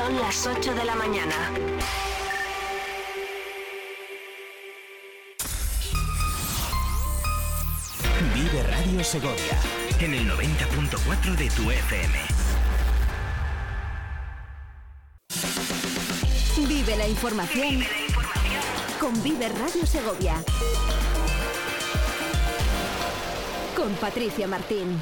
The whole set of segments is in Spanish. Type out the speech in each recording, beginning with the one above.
Son las 8 de la mañana. Vive Radio Segovia en el 90.4 de tu FM. Vive la información con Vive Radio Segovia. Con Patricia Martín.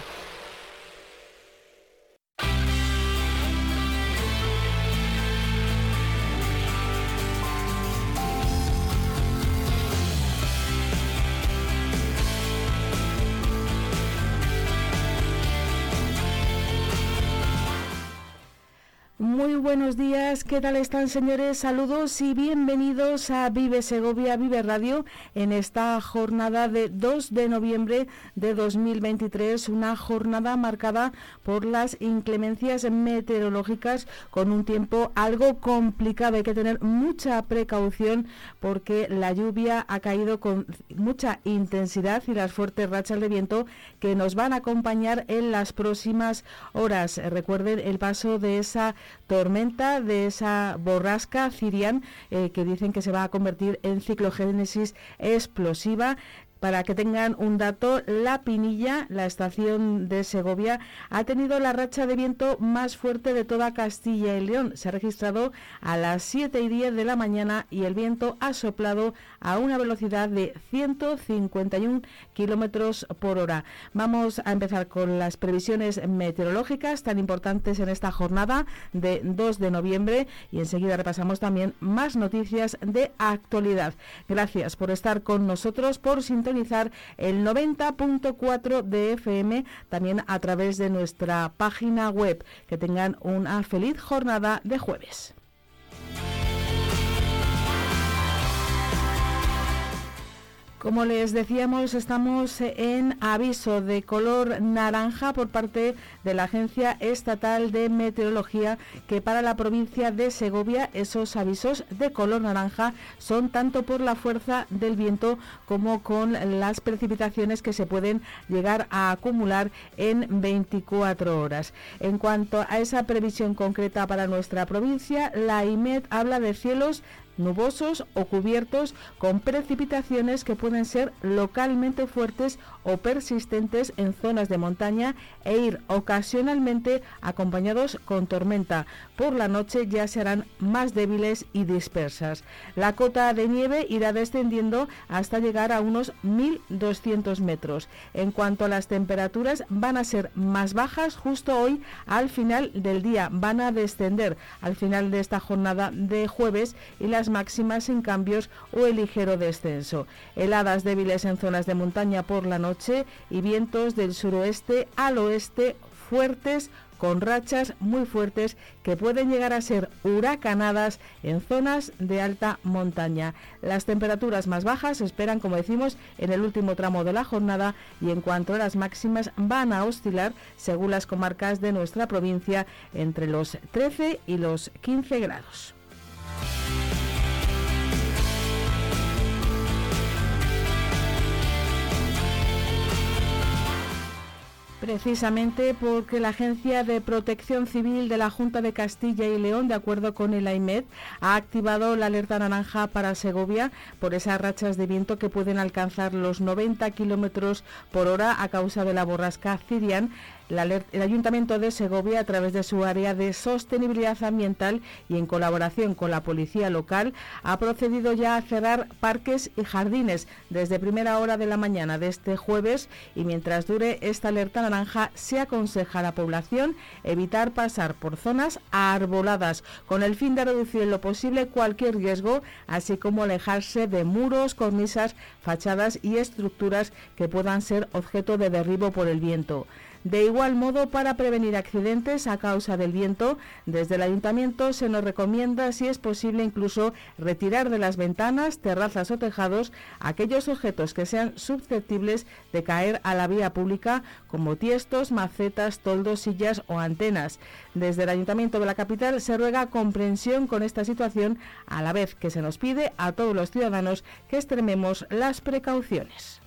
Muy buenos días, ¿qué tal están señores? Saludos y bienvenidos a Vive Segovia, Vive Radio, en esta jornada de 2 de noviembre de 2023, una jornada marcada por las inclemencias meteorológicas con un tiempo algo complicado. Hay que tener mucha precaución porque la lluvia ha caído con mucha intensidad y las fuertes rachas de viento que nos van a acompañar en las próximas horas. Recuerden el paso de esa de esa borrasca Cirian, eh, que dicen que se va a convertir en ciclogénesis explosiva. Para que tengan un dato, La Pinilla, la estación de Segovia, ha tenido la racha de viento más fuerte de toda Castilla y León. Se ha registrado a las 7 y 10 de la mañana y el viento ha soplado a una velocidad de 151 kilómetros por hora. Vamos a empezar con las previsiones meteorológicas tan importantes en esta jornada de 2 de noviembre y enseguida repasamos también más noticias de actualidad. Gracias por estar con nosotros, por sintonizar el 90.4 de FM, también a través de nuestra página web. Que tengan una feliz jornada de jueves. Como les decíamos, estamos en aviso de color naranja por parte de la Agencia Estatal de Meteorología que para la provincia de Segovia esos avisos de color naranja son tanto por la fuerza del viento como con las precipitaciones que se pueden llegar a acumular en 24 horas. En cuanto a esa previsión concreta para nuestra provincia, la IMED habla de cielos nubosos o cubiertos con precipitaciones que pueden ser localmente fuertes o persistentes en zonas de montaña e ir ocasionalmente acompañados con tormenta. Por la noche ya serán más débiles y dispersas. La cota de nieve irá descendiendo hasta llegar a unos 1.200 metros. En cuanto a las temperaturas, van a ser más bajas justo hoy al final del día. Van a descender al final de esta jornada de jueves y las máximas sin cambios o el ligero descenso. Heladas débiles en zonas de montaña por la noche y vientos del suroeste al oeste fuertes con rachas muy fuertes que pueden llegar a ser huracanadas en zonas de alta montaña. Las temperaturas más bajas esperan, como decimos, en el último tramo de la jornada y en cuanto a las máximas van a oscilar, según las comarcas de nuestra provincia, entre los 13 y los 15 grados. Precisamente porque la Agencia de Protección Civil de la Junta de Castilla y León, de acuerdo con el AIMED, ha activado la alerta naranja para Segovia por esas rachas de viento que pueden alcanzar los 90 kilómetros por hora a causa de la borrasca Cirian el Ayuntamiento de Segovia, a través de su área de sostenibilidad ambiental y en colaboración con la policía local, ha procedido ya a cerrar parques y jardines desde primera hora de la mañana de este jueves y mientras dure esta alerta naranja se aconseja a la población evitar pasar por zonas arboladas con el fin de reducir en lo posible cualquier riesgo, así como alejarse de muros, cornisas, fachadas y estructuras que puedan ser objeto de derribo por el viento. De igual modo, para prevenir accidentes a causa del viento, desde el ayuntamiento se nos recomienda, si es posible, incluso retirar de las ventanas, terrazas o tejados aquellos objetos que sean susceptibles de caer a la vía pública, como tiestos, macetas, toldos, sillas o antenas. Desde el ayuntamiento de la capital se ruega comprensión con esta situación, a la vez que se nos pide a todos los ciudadanos que extrememos las precauciones.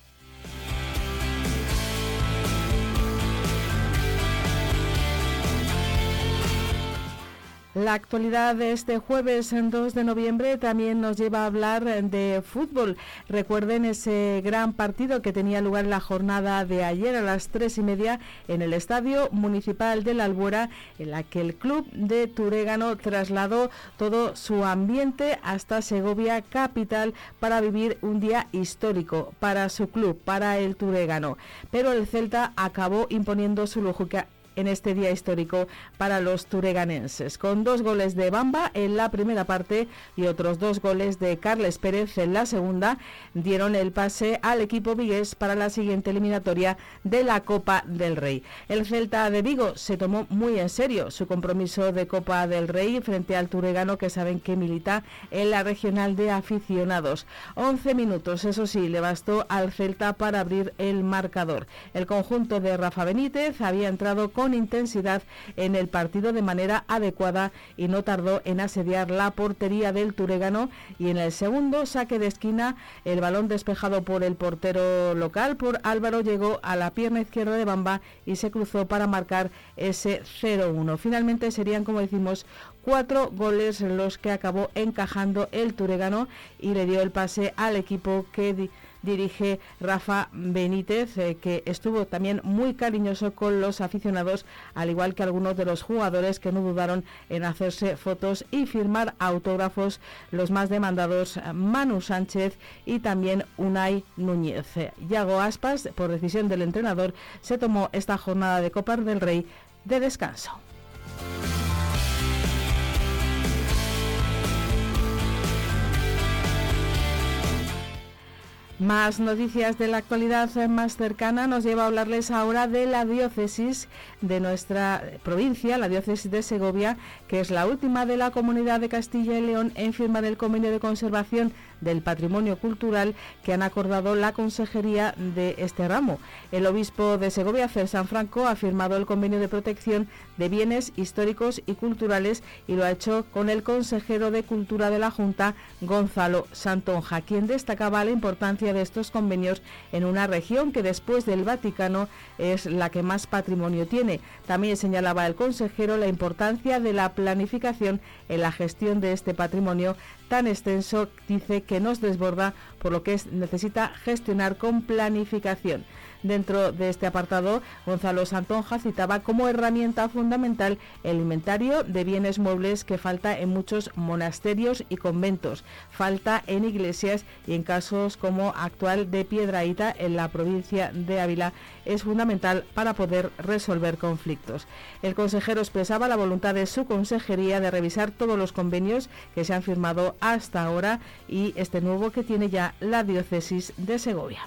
La actualidad de este jueves 2 de noviembre también nos lleva a hablar de fútbol. Recuerden ese gran partido que tenía lugar la jornada de ayer a las tres y media en el Estadio Municipal de la Albuera, en la que el club de Turégano trasladó todo su ambiente hasta Segovia capital para vivir un día histórico para su club, para el Turégano. Pero el Celta acabó imponiendo su lógica en este día histórico para los tureganenses, con dos goles de Bamba en la primera parte y otros dos goles de Carles Pérez en la segunda, dieron el pase al equipo vigués para la siguiente eliminatoria de la Copa del Rey. El Celta de Vigo se tomó muy en serio su compromiso de Copa del Rey frente al turegano que saben que milita en la regional de aficionados. 11 minutos, eso sí, le bastó al Celta para abrir el marcador. El conjunto de Rafa Benítez había entrado con intensidad en el partido de manera adecuada y no tardó en asediar la portería del Turegano y en el segundo saque de esquina el balón despejado por el portero local por Álvaro llegó a la pierna izquierda de Bamba y se cruzó para marcar ese 0-1. Finalmente serían, como decimos, cuatro goles los que acabó encajando el Turegano y le dio el pase al equipo que dirige Rafa Benítez, eh, que estuvo también muy cariñoso con los aficionados, al igual que algunos de los jugadores que no dudaron en hacerse fotos y firmar autógrafos, los más demandados Manu Sánchez y también Unai Núñez. Yago Aspas, por decisión del entrenador, se tomó esta jornada de Copa del Rey de descanso. Más noticias de la actualidad más cercana nos lleva a hablarles ahora de la diócesis de nuestra provincia, la diócesis de Segovia, que es la última de la comunidad de Castilla y León en firmar el convenio de conservación del patrimonio cultural que han acordado la consejería de este ramo. El obispo de Segovia, San Franco, ha firmado el convenio de protección de bienes históricos y culturales y lo ha hecho con el consejero de Cultura de la Junta, Gonzalo Santonja, quien destacaba la importancia de estos convenios en una región que después del Vaticano es la que más patrimonio tiene. También señalaba el consejero la importancia de la planificación en la gestión de este patrimonio tan extenso, dice que nos desborda, por lo que necesita gestionar con planificación. Dentro de este apartado, Gonzalo Santonja citaba como herramienta fundamental el inventario de bienes muebles que falta en muchos monasterios y conventos, falta en iglesias y en casos como actual de Piedraíta en la provincia de Ávila es fundamental para poder resolver conflictos. El consejero expresaba la voluntad de su consejería de revisar todos los convenios que se han firmado hasta ahora y este nuevo que tiene ya la diócesis de Segovia.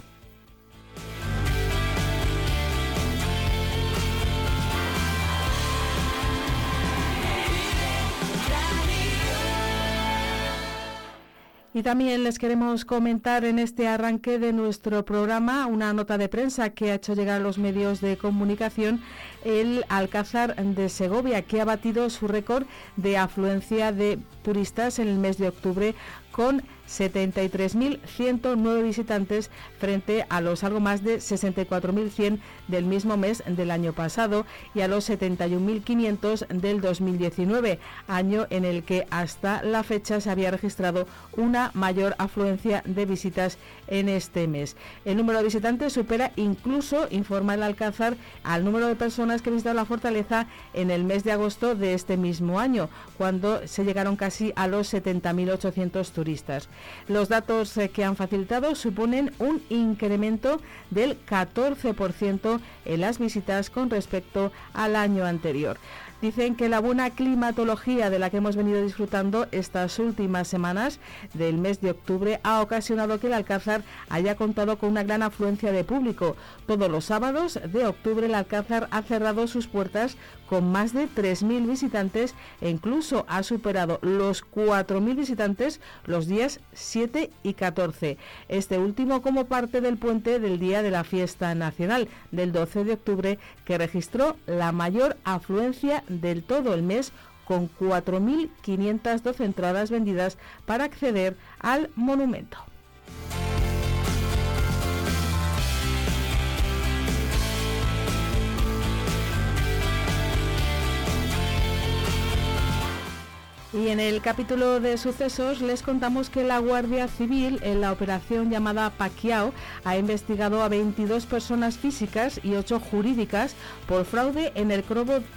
Y también les queremos comentar en este arranque de nuestro programa una nota de prensa que ha hecho llegar a los medios de comunicación el Alcázar de Segovia, que ha batido su récord de afluencia de turistas en el mes de octubre con 73.109 visitantes frente a los algo más de 64.100 del mismo mes del año pasado y a los 71.500 del 2019, año en el que hasta la fecha se había registrado una mayor afluencia de visitas en este mes. El número de visitantes supera incluso, informa el Alcázar, al número de personas que visitaron la fortaleza en el mes de agosto de este mismo año, cuando se llegaron casi a los 70.800 turistas. Los datos eh, que han facilitado suponen un incremento del 14% en las visitas con respecto al año anterior. Dicen que la buena climatología de la que hemos venido disfrutando estas últimas semanas del mes de octubre ha ocasionado que el Alcázar haya contado con una gran afluencia de público. Todos los sábados de octubre el Alcázar ha cerrado sus puertas con más de 3.000 visitantes e incluso ha superado los 4.000 visitantes los días 7 y 14. Este último como parte del puente del día de la fiesta nacional del 12 de octubre que registró la mayor afluencia del todo el mes con 4.512 entradas vendidas para acceder al monumento. Y en el capítulo de sucesos les contamos que la Guardia Civil, en la operación llamada Paquiao, ha investigado a 22 personas físicas y 8 jurídicas por fraude en el,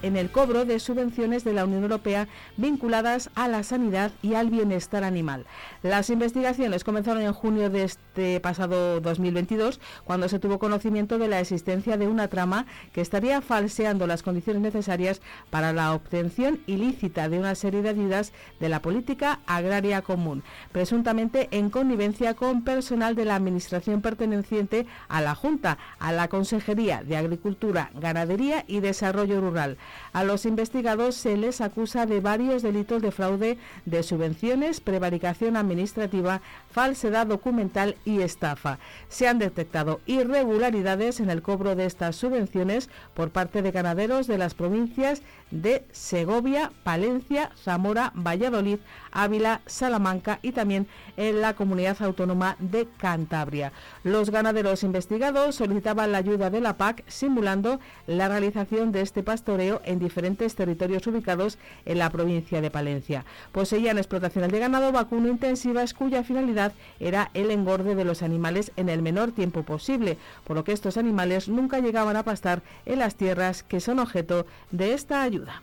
en el cobro de subvenciones de la Unión Europea vinculadas a la sanidad y al bienestar animal. Las investigaciones comenzaron en junio de este pasado 2022, cuando se tuvo conocimiento de la existencia de una trama que estaría falseando las condiciones necesarias para la obtención ilícita de una serie de ayudas de la Política Agraria Común, presuntamente en connivencia con personal de la Administración perteneciente a la Junta, a la Consejería de Agricultura, Ganadería y Desarrollo Rural. A los investigados se les acusa de varios delitos de fraude de subvenciones, prevaricación administrativa, falsedad documental y estafa. Se han detectado irregularidades en el cobro de estas subvenciones por parte de ganaderos de las provincias de Segovia, Palencia, Zamora, Valladolid, Ávila, Salamanca y también en la comunidad autónoma de Cantabria. Los ganaderos investigados solicitaban la ayuda de la PAC simulando la realización de este pastoreo en diferentes territorios ubicados en la provincia de Palencia. Poseían explotaciones de ganado vacuno intensivas cuya finalidad era el engorde de los animales en el menor tiempo posible, por lo que estos animales nunca llegaban a pastar en las tierras que son objeto de esta ayuda.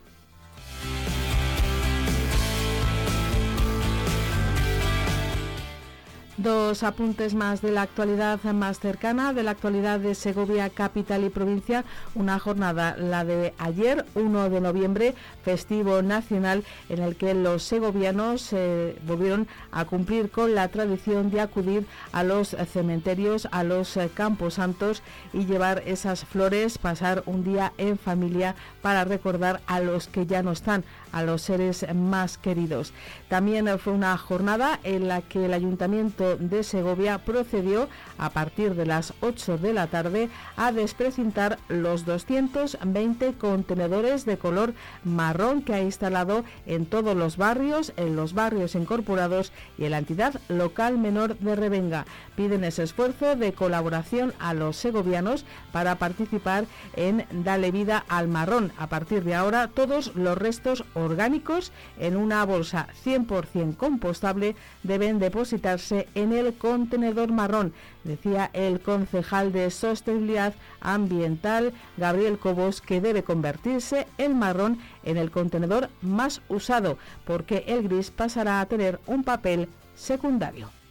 Dos apuntes más de la actualidad más cercana, de la actualidad de Segovia, capital y provincia. Una jornada, la de ayer, 1 de noviembre, festivo nacional, en el que los segovianos eh, volvieron a cumplir con la tradición de acudir a los cementerios, a los eh, campos santos y llevar esas flores, pasar un día en familia para recordar a los que ya no están, a los seres más queridos. También fue una jornada en la que el ayuntamiento de Segovia procedió a partir de las 8 de la tarde a desprecintar los 220 contenedores de color marrón que ha instalado en todos los barrios, en los barrios incorporados y en la entidad local menor de Revenga. Piden ese esfuerzo de colaboración a los segovianos para participar en Dale Vida al Marrón. A partir de ahora, todos los restos orgánicos en una bolsa 100% compostable deben depositarse en el contenedor marrón, decía el concejal de Sostenibilidad Ambiental, Gabriel Cobos, que debe convertirse el marrón en el contenedor más usado, porque el gris pasará a tener un papel secundario.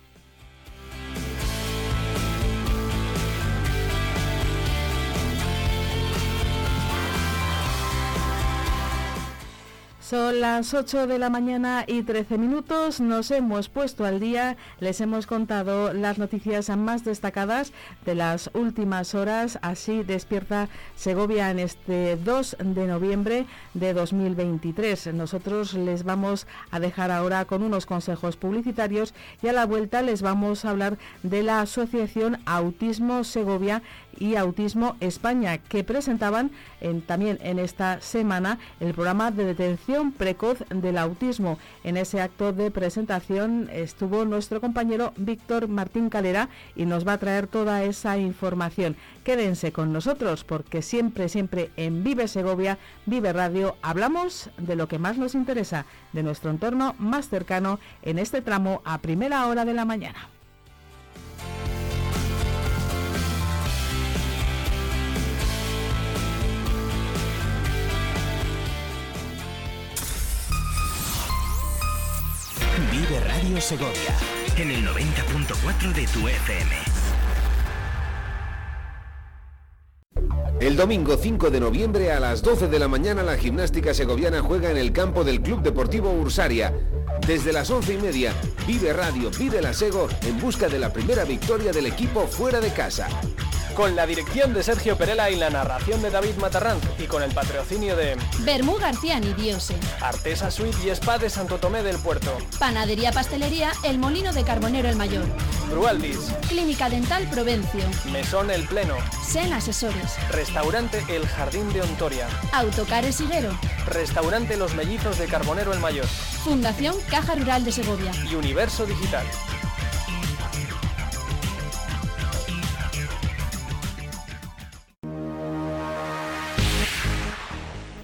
Son las 8 de la mañana y 13 minutos. Nos hemos puesto al día. Les hemos contado las noticias más destacadas de las últimas horas. Así despierta Segovia en este 2 de noviembre de 2023. Nosotros les vamos a dejar ahora con unos consejos publicitarios y a la vuelta les vamos a hablar de la Asociación Autismo Segovia y Autismo España que presentaban también en esta semana el programa de detención precoz del autismo. En ese acto de presentación estuvo nuestro compañero Víctor Martín Calera y nos va a traer toda esa información. Quédense con nosotros porque siempre, siempre en Vive Segovia, Vive Radio, hablamos de lo que más nos interesa, de nuestro entorno más cercano en este tramo a primera hora de la mañana. Vive Radio Segovia en el 90.4 de tu FM. El domingo 5 de noviembre a las 12 de la mañana la gimnástica segoviana juega en el campo del Club Deportivo Ursaria. Desde las 11 y media, Vive Radio, Vive la Sego en busca de la primera victoria del equipo fuera de casa con la dirección de Sergio Perela y la narración de David Matarranz y con el patrocinio de Bermú García Nidiose, Artesa Suite y Spa de Santo Tomé del Puerto, Panadería Pastelería El Molino de Carbonero el Mayor, Brualdis, Clínica Dental Provencio, Mesón El Pleno, Sen Asesores, Restaurante El Jardín de Ontoria, Autocares Higuero, Restaurante Los Mellizos de Carbonero el Mayor, Fundación Caja Rural de Segovia. Y Universo Digital.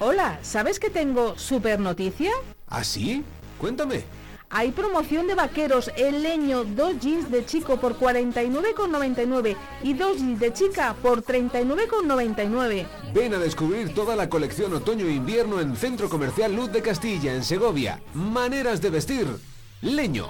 Hola, ¿sabes que tengo super noticia? ¿Ah, sí? Cuéntame. Hay promoción de vaqueros, el leño, dos jeans de chico por 49,99 y dos jeans de chica por 39,99. Ven a descubrir toda la colección otoño e invierno en Centro Comercial Luz de Castilla, en Segovia. Maneras de vestir. Leño.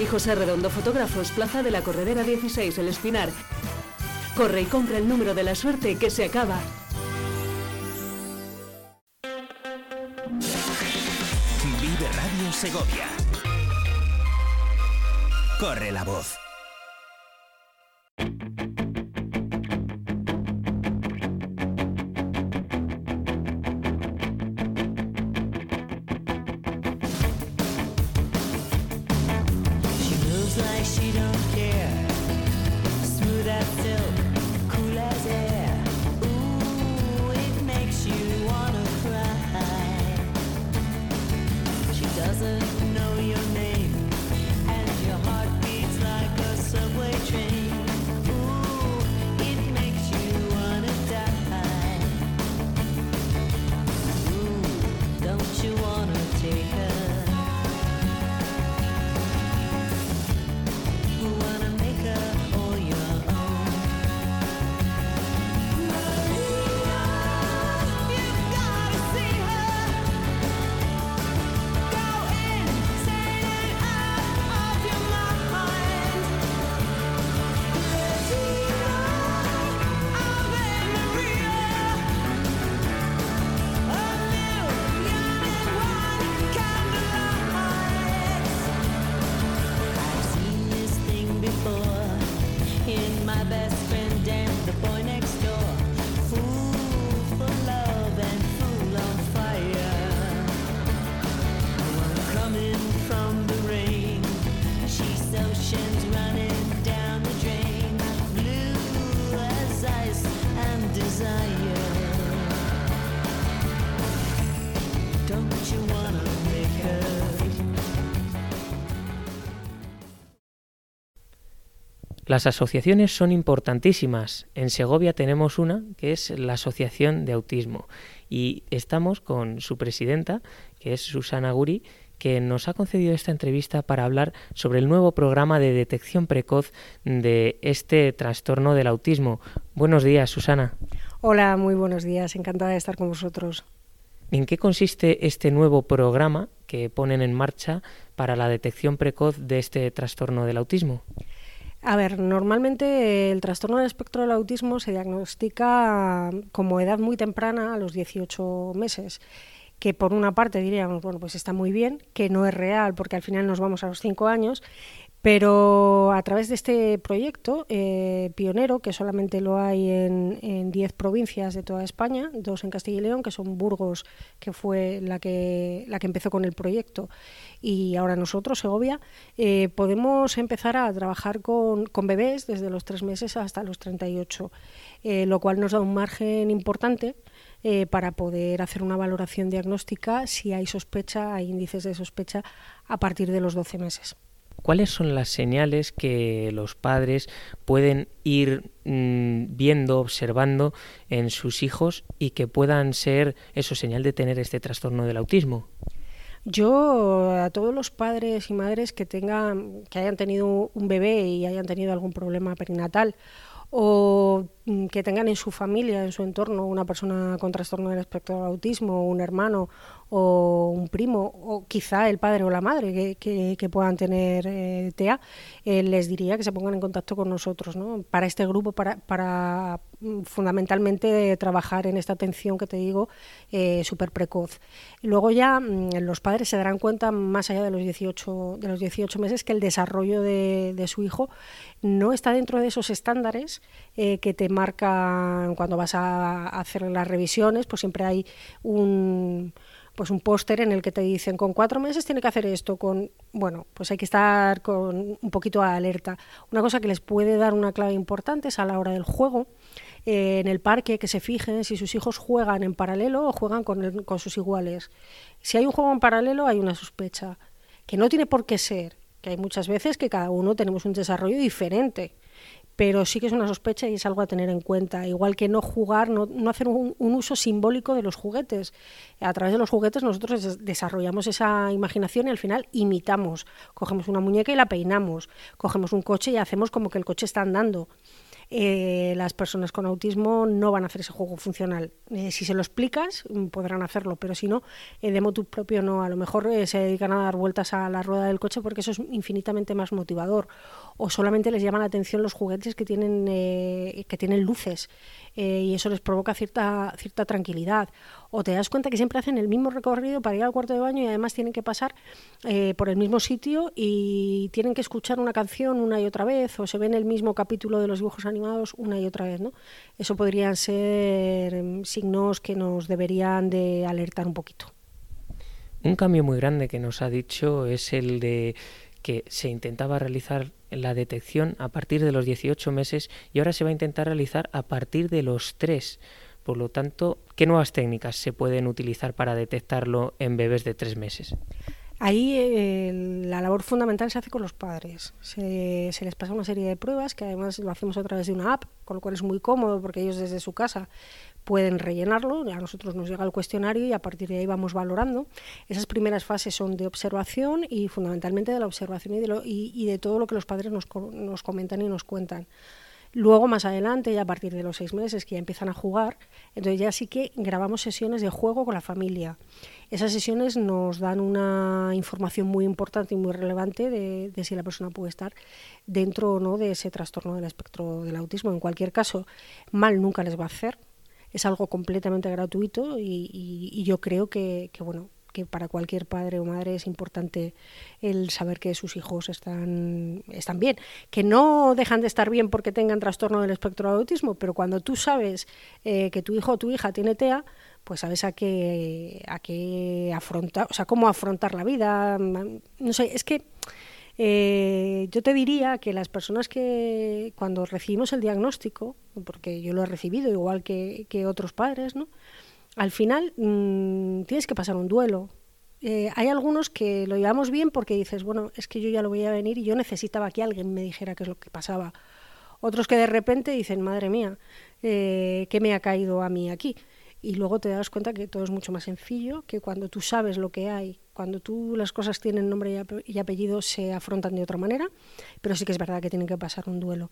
Y José Redondo Fotógrafos, Plaza de la Corredera 16, El Espinar. Corre y compra el número de la suerte que se acaba. Vive Radio Segovia. Corre la voz. Las asociaciones son importantísimas. En Segovia tenemos una que es la Asociación de Autismo y estamos con su presidenta, que es Susana Guri, que nos ha concedido esta entrevista para hablar sobre el nuevo programa de detección precoz de este trastorno del autismo. Buenos días, Susana. Hola, muy buenos días. Encantada de estar con vosotros. ¿En qué consiste este nuevo programa que ponen en marcha para la detección precoz de este trastorno del autismo? A ver, normalmente el trastorno del espectro del autismo se diagnostica como edad muy temprana, a los 18 meses, que por una parte diríamos, bueno, pues está muy bien, que no es real porque al final nos vamos a los 5 años, pero a través de este proyecto eh, pionero, que solamente lo hay en, en 10 provincias de toda España, dos en Castilla y León, que son Burgos, que fue la que, la que empezó con el proyecto, y ahora nosotros, Segovia, eh, podemos empezar a trabajar con, con, bebés desde los 3 meses hasta los 38, eh, lo cual nos da un margen importante eh, para poder hacer una valoración diagnóstica si hay sospecha, hay índices de sospecha a partir de los 12 meses. ¿Cuáles son las señales que los padres pueden ir mmm, viendo, observando en sus hijos y que puedan ser eso señal de tener este trastorno del autismo? Yo a todos los padres y madres que tengan, que hayan tenido un bebé y hayan tenido algún problema perinatal o mm, que tengan en su familia, en su entorno, una persona con trastorno del espectro del autismo, un hermano o un primo, o quizá el padre o la madre que, que- puedan tener eh, TEA, eh, les diría que se pongan en contacto con nosotros, ¿no? Para este grupo, para, para mm, fundamentalmente trabajar en esta atención que te digo, eh, súper precoz. Luego ya mm, los padres se darán cuenta, más allá de los 18, de los 18 meses, que el desarrollo de, de su hijo no está dentro de esos estándares eh, que te marcan cuando vas a hacer las revisiones, pues siempre hay un pues un póster en el que te dicen con cuatro meses tiene que hacer esto, con bueno, pues hay que estar con un poquito alerta. Una cosa que les puede dar una clave importante es a la hora del juego. eh, en el parque que se fijen si sus hijos juegan en paralelo o juegan con, el- con sus iguales. Si hay un juego en paralelo hay una sospecha, que no tiene por qué ser, que hay muchas veces que cada uno tenemos un desarrollo diferente pero sí que es una sospecha y es algo a tener en cuenta. Igual que no jugar, no, no hacer un, uso simbólico de los juguetes. A través de los juguetes nosotros des- desarrollamos esa imaginación y al final imitamos. Cogemos una muñeca y la peinamos. Cogemos un coche y hacemos como que el coche está andando. Eh, las personas con autismo no van a hacer ese juego funcional. Eh, si se lo explicas, mm, podrán hacerlo, pero si no, eh, de propio no. A lo mejor eh, se dedican a dar vueltas a la rueda del coche porque eso es infinitamente más motivador. O solamente les llaman la atención los juguetes que tienen, eh, que tienen luces eh, y eso les provoca cierta, cierta tranquilidad. O te das cuenta que siempre hacen el mismo recorrido para ir al cuarto de baño y además tienen que pasar eh, por el mismo sitio y tienen que escuchar una canción una y otra vez o se ven el mismo capítulo de los dibujos animados una y otra vez. ¿no? Eso podrían ser em, signos que nos deberían de alertar un poquito. Un cambio muy grande que nos ha dicho es el de que se intentaba realizar la detección a partir de los 18 meses y ahora se va a intentar realizar a partir de los 3. Por lo tanto, ¿qué nuevas técnicas se pueden utilizar para detectarlo en bebés de 3 meses? Ahí eh, la labor fundamental se hace con los padres. Se, se les pasa una serie de pruebas que además lo hacemos a través de una app, con lo cual es muy cómodo porque ellos desde su casa pueden rellenarlo, a nosotros nos llega el cuestionario y a partir de ahí vamos valorando. Esas primeras fases son de observación y fundamentalmente de la observación y de, lo- y- y de todo lo que los padres nos, nos comentan y nos cuentan. Luego, más adelante, ya a partir de los seis meses que ya empiezan a jugar, entonces ya sí que grabamos sesiones de juego con la familia. Esas sesiones nos dan una información muy importante y muy relevante de, de si la persona puede estar dentro o no de ese trastorno del espectro del autismo. En cualquier caso, mal nunca les va a hacer. Es algo completamente gratuito y, yo creo que, bueno que para cualquier padre o madre es importante el saber que sus hijos están, están bien, que no dejan de estar bien porque tengan trastorno del espectro del autismo, pero cuando tú sabes eh, que tu hijo o tu hija tiene TEA, pues sabes a qué, a qué afrontar, o sea, cómo afrontar la vida. No sé, es que eh, yo te diría que las personas que cuando recibimos el diagnóstico, porque yo lo he recibido igual que, otros padres, ¿no? al final mm, tienes que pasar un duelo. Eh, hay algunos que lo llevamos bien porque dices, bueno, es que yo ya lo voy a venir y yo necesitaba que alguien me dijera qué es lo que pasaba. Otros que de repente dicen, madre mía, eh, ¿qué me ha caído a mí aquí? Y luego te das cuenta que todo es mucho más sencillo, que cuando tú sabes lo que hay, cuando tú las cosas tienen nombre y ape- y apellido, se afrontan de otra manera, pero sí que es verdad que tienen que pasar un duelo.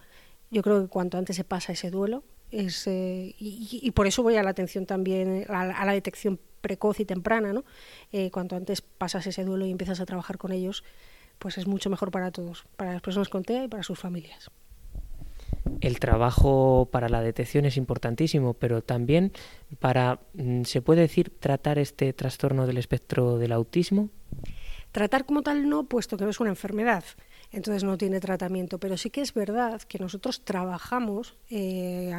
Yo creo que cuanto antes se pasa ese duelo, es, eh, y, por eso voy a la atención también, eh, a, la- a la detección precoz y temprana, ¿no? Eh, cuanto antes pasas ese duelo y empiezas a trabajar con ellos, pues es mucho mejor para todos, para las personas con TEA y para sus familias. El trabajo para la detección es importantísimo, pero también para, mm, se puede decir, tratar este trastorno del espectro del autismo. Tratar como tal no, puesto que no es una enfermedad, entonces no tiene tratamiento, pero sí que es verdad que nosotros trabajamos eh,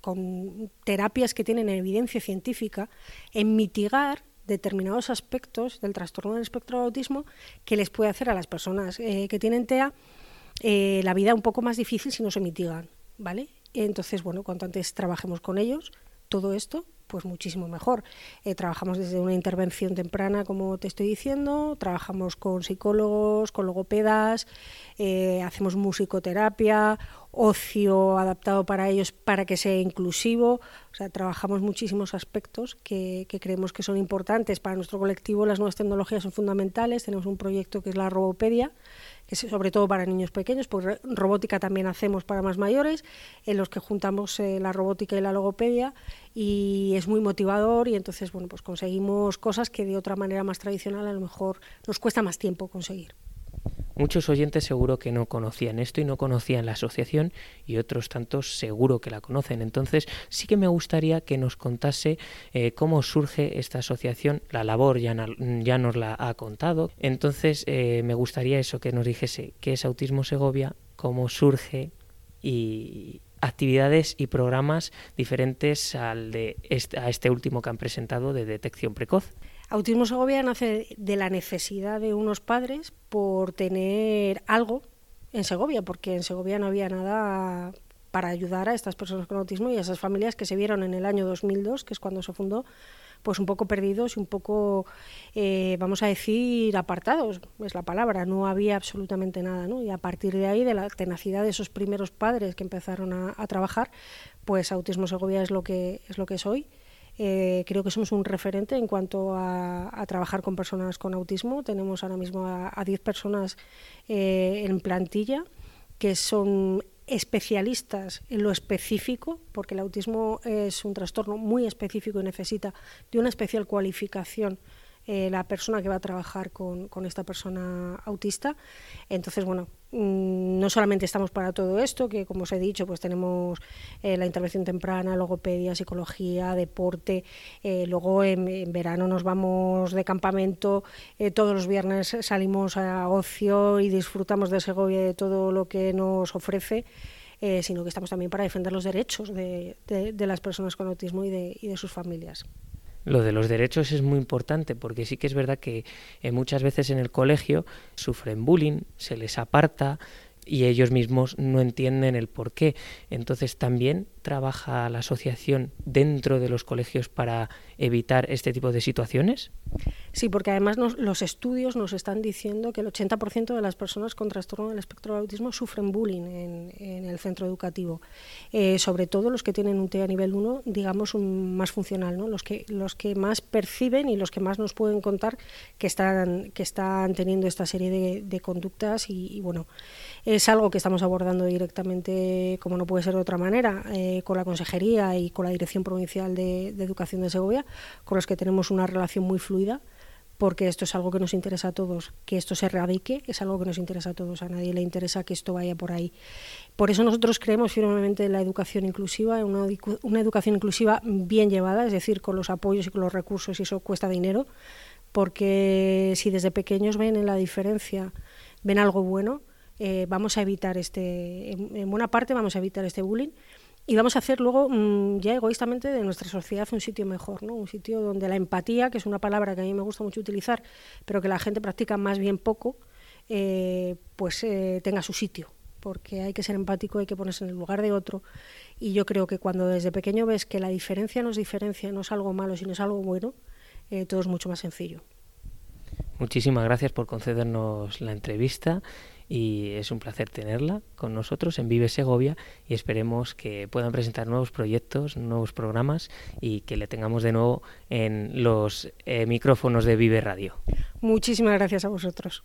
con terapias que tienen evidencia científica en mitigar determinados aspectos del trastorno del espectro del autismo que les puede hacer a las personas eh, que tienen TEA eh, la vida un poco más difícil si no se mitigan, ¿vale? Entonces, bueno, cuanto antes trabajemos con ellos, todo esto, pues muchísimo mejor. Eh, trabajamos desde una intervención temprana, como te estoy diciendo, trabajamos con psicólogos, con logopedas, eh, hacemos musicoterapia ocio adaptado para ellos para que sea inclusivo. O sea, trabajamos muchísimos aspectos que, que, creemos que son importantes para nuestro colectivo. Las nuevas tecnologías son fundamentales. Tenemos un proyecto que es la Robopedia, que es sobre todo para niños pequeños, pues robótica también hacemos para más mayores, en los que juntamos eh, la robótica y la logopedia y es muy motivador y entonces bueno, pues conseguimos cosas que de otra manera más tradicional a lo mejor nos cuesta más tiempo conseguir. Muchos oyentes seguro que no conocían esto y no conocían la asociación y otros tantos seguro que la conocen. Entonces sí que me gustaría que nos contase eh, cómo surge esta asociación. La labor ya, nos la ha contado. Entonces eh, me gustaría eso, que nos dijese qué es Autismo Segovia, cómo surge y actividades y programas diferentes al de este, a este último que han presentado de detección precoz. Autismo Segovia nace de la necesidad de unos padres por tener algo en Segovia, porque en Segovia no había nada para ayudar a estas personas con autismo y a esas familias que se vieron en el año 2002, que es cuando se fundó, pues un poco perdidos y un poco, eh, vamos a decir, apartados, es la palabra, no había absolutamente nada, ¿no? Y a partir de ahí, de la tenacidad de esos primeros padres que empezaron a, a trabajar, pues Autismo Segovia es lo que es lo que es hoy eh, creo que somos un referente en cuanto a, a, trabajar con personas con autismo. Tenemos ahora mismo a 10 personas eh, en plantilla que son especialistas en lo específico, porque el autismo es un trastorno muy específico y necesita de una especial cualificación eh, la persona que va a trabajar con, esta persona autista. Entonces, bueno, mm, no solamente estamos para todo esto, que como os he dicho, pues tenemos eh, la intervención temprana, logopedia, psicología, deporte, eh, luego en, verano nos vamos de campamento, todos los viernes salimos a ocio y disfrutamos de Segovia y de todo lo que nos ofrece. Sino que estamos también para defender los derechos de, de, de las personas con autismo y de, y de sus familias. Lo de los derechos es muy importante porque sí que es verdad que eh, muchas veces en el colegio sufren bullying, se les aparta y ellos mismos no entienden el por qué. Entonces también trabaja la asociación dentro de los colegios para evitar este tipo de situaciones? Sí, porque además nos, los estudios nos están diciendo que el 80% de las personas con trastorno del espectro del autismo sufren bullying en, el centro educativo, eh, sobre todo los que tienen un TEA nivel 1, digamos, un, más funcional, ¿no? los, que, los que más perciben y los que más nos pueden contar que están, que están teniendo esta serie de, conductas y, y, bueno, es algo que estamos abordando directamente, como no puede ser de otra manera, eh, con la Consejería y con la Dirección Provincial de, Educación de Segovia, con los que tenemos una relación muy fluida porque esto es algo que nos interesa a todos, que esto se erradique, es algo que nos interesa a todos, a nadie le interesa que esto vaya por ahí. Por eso nosotros creemos firmemente en la educación inclusiva, una, educación inclusiva bien llevada, es decir, con los apoyos y con los recursos, y eso cuesta dinero, porque si desde pequeños ven en la diferencia, ven algo bueno, eh, vamos a evitar este, en buena parte vamos a evitar este bullying y vamos a hacer luego mmm, ya egoístamente de nuestra sociedad un sitio mejor, ¿no? un sitio donde la empatía, que es una palabra que a mí me gusta mucho utilizar, pero que la gente practica más bien poco, eh, pues eh, tenga su sitio, porque hay que ser empático, hay que ponerse en el lugar de otro. Y yo creo que cuando desde pequeño ves que la diferencia no es diferencia, no es algo malo, sino es algo bueno, eh, todo es mucho más sencillo. Muchísimas gracias por concedernos la entrevista y es un placer tenerla con nosotros en Vive Segovia y esperemos que puedan presentar nuevos proyectos, nuevos programas y que le tengamos de nuevo en los eh, micrófonos de Vive Radio. Muchísimas gracias a vosotros.